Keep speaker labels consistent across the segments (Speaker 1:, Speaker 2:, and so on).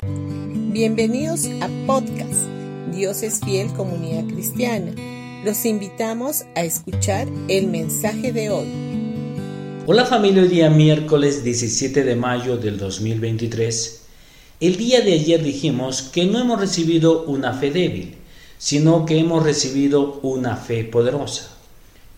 Speaker 1: Bienvenidos a podcast Dios es fiel comunidad cristiana. Los invitamos a escuchar el mensaje de hoy.
Speaker 2: Hola familia, hoy día miércoles 17 de mayo del 2023. El día de ayer dijimos que no hemos recibido una fe débil, sino que hemos recibido una fe poderosa.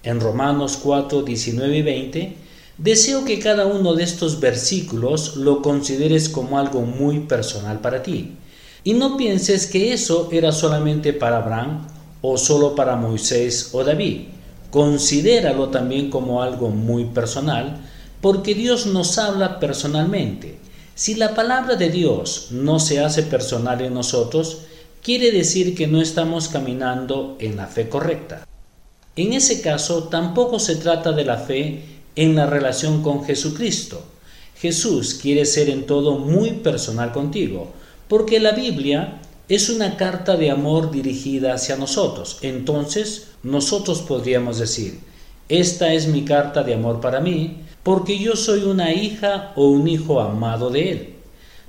Speaker 2: En Romanos 4, 19 y 20, deseo que cada uno de estos versículos lo consideres como algo muy personal para ti. Y no pienses que eso era solamente para Abraham o solo para Moisés o David. Considéralo también como algo muy personal, porque Dios nos habla personalmente. Si la palabra de Dios no se hace personal en nosotros, quiere decir que no estamos caminando en la fe correcta. En ese caso, tampoco se trata de la fe en la relación con Jesucristo. Jesús quiere ser en todo muy personal contigo, porque la Biblia es una carta de amor dirigida hacia nosotros. Entonces, nosotros podríamos decir, esta es mi carta de amor para mí, porque yo soy una hija o un hijo amado de Él.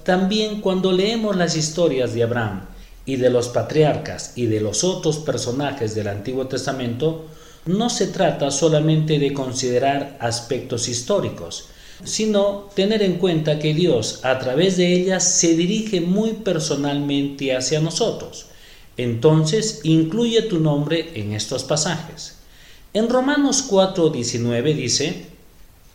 Speaker 2: También cuando leemos las historias de Abraham y de los patriarcas y de los otros personajes del Antiguo Testamento, no se trata solamente de considerar aspectos históricos, sino tener en cuenta que Dios a través de ellas se dirige muy personalmente hacia nosotros. Entonces incluye tu nombre en estos pasajes. En Romanos 4:19 dice,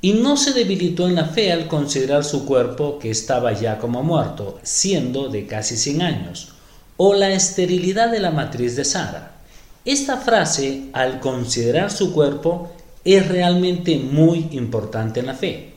Speaker 2: y no se debilitó en la fe al considerar su cuerpo que estaba ya como muerto, siendo de casi 100 años, o la esterilidad de la matriz de Sara esta frase, al considerar su cuerpo, es realmente muy importante en la fe.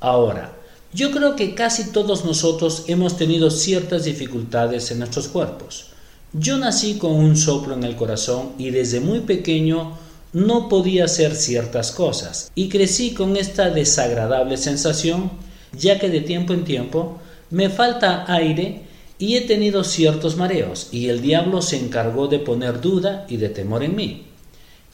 Speaker 2: Ahora, yo creo que casi todos nosotros hemos tenido ciertas dificultades en nuestros cuerpos. Yo nací con un soplo en el corazón y desde muy pequeño no podía hacer ciertas cosas y crecí con esta desagradable sensación ya que de tiempo en tiempo me falta aire y he tenido ciertos mareos, y el diablo se encargó de poner duda y de temor en mí.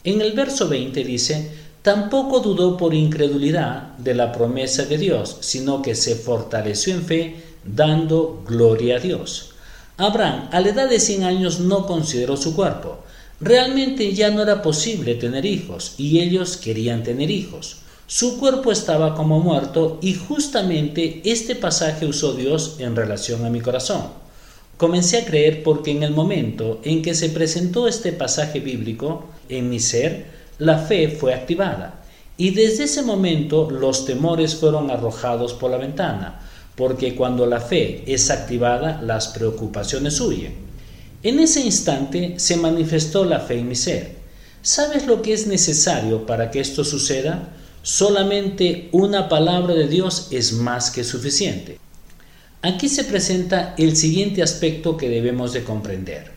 Speaker 2: En el verso 20 dice, tampoco dudó por incredulidad de la promesa de Dios, sino que se fortaleció en fe, dando gloria a Dios. Abraham, a la edad de 100 años, no consideró su cuerpo. Realmente ya no era posible tener hijos, y ellos querían tener hijos. Su cuerpo estaba como muerto y justamente este pasaje usó Dios en relación a mi corazón. Comencé a creer porque en el momento en que se presentó este pasaje bíblico en mi ser, la fe fue activada. Y desde ese momento los temores fueron arrojados por la ventana, porque cuando la fe es activada, las preocupaciones huyen. En ese instante se manifestó la fe en mi ser. ¿Sabes lo que es necesario para que esto suceda? Solamente una palabra de Dios es más que suficiente. Aquí se presenta el siguiente aspecto que debemos de comprender.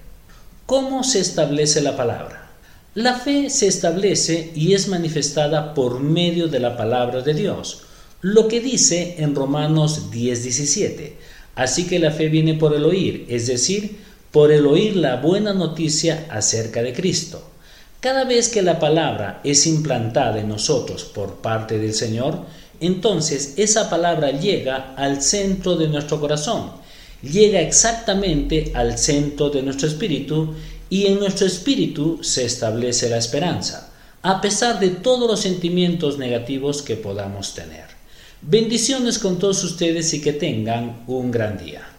Speaker 2: ¿Cómo se establece la palabra? La fe se establece y es manifestada por medio de la palabra de Dios, lo que dice en Romanos 10:17. Así que la fe viene por el oír, es decir, por el oír la buena noticia acerca de Cristo. Cada vez que la palabra es implantada en nosotros por parte del Señor, entonces esa palabra llega al centro de nuestro corazón, llega exactamente al centro de nuestro espíritu y en nuestro espíritu se establece la esperanza, a pesar de todos los sentimientos negativos que podamos tener. Bendiciones con todos ustedes y que tengan un gran día.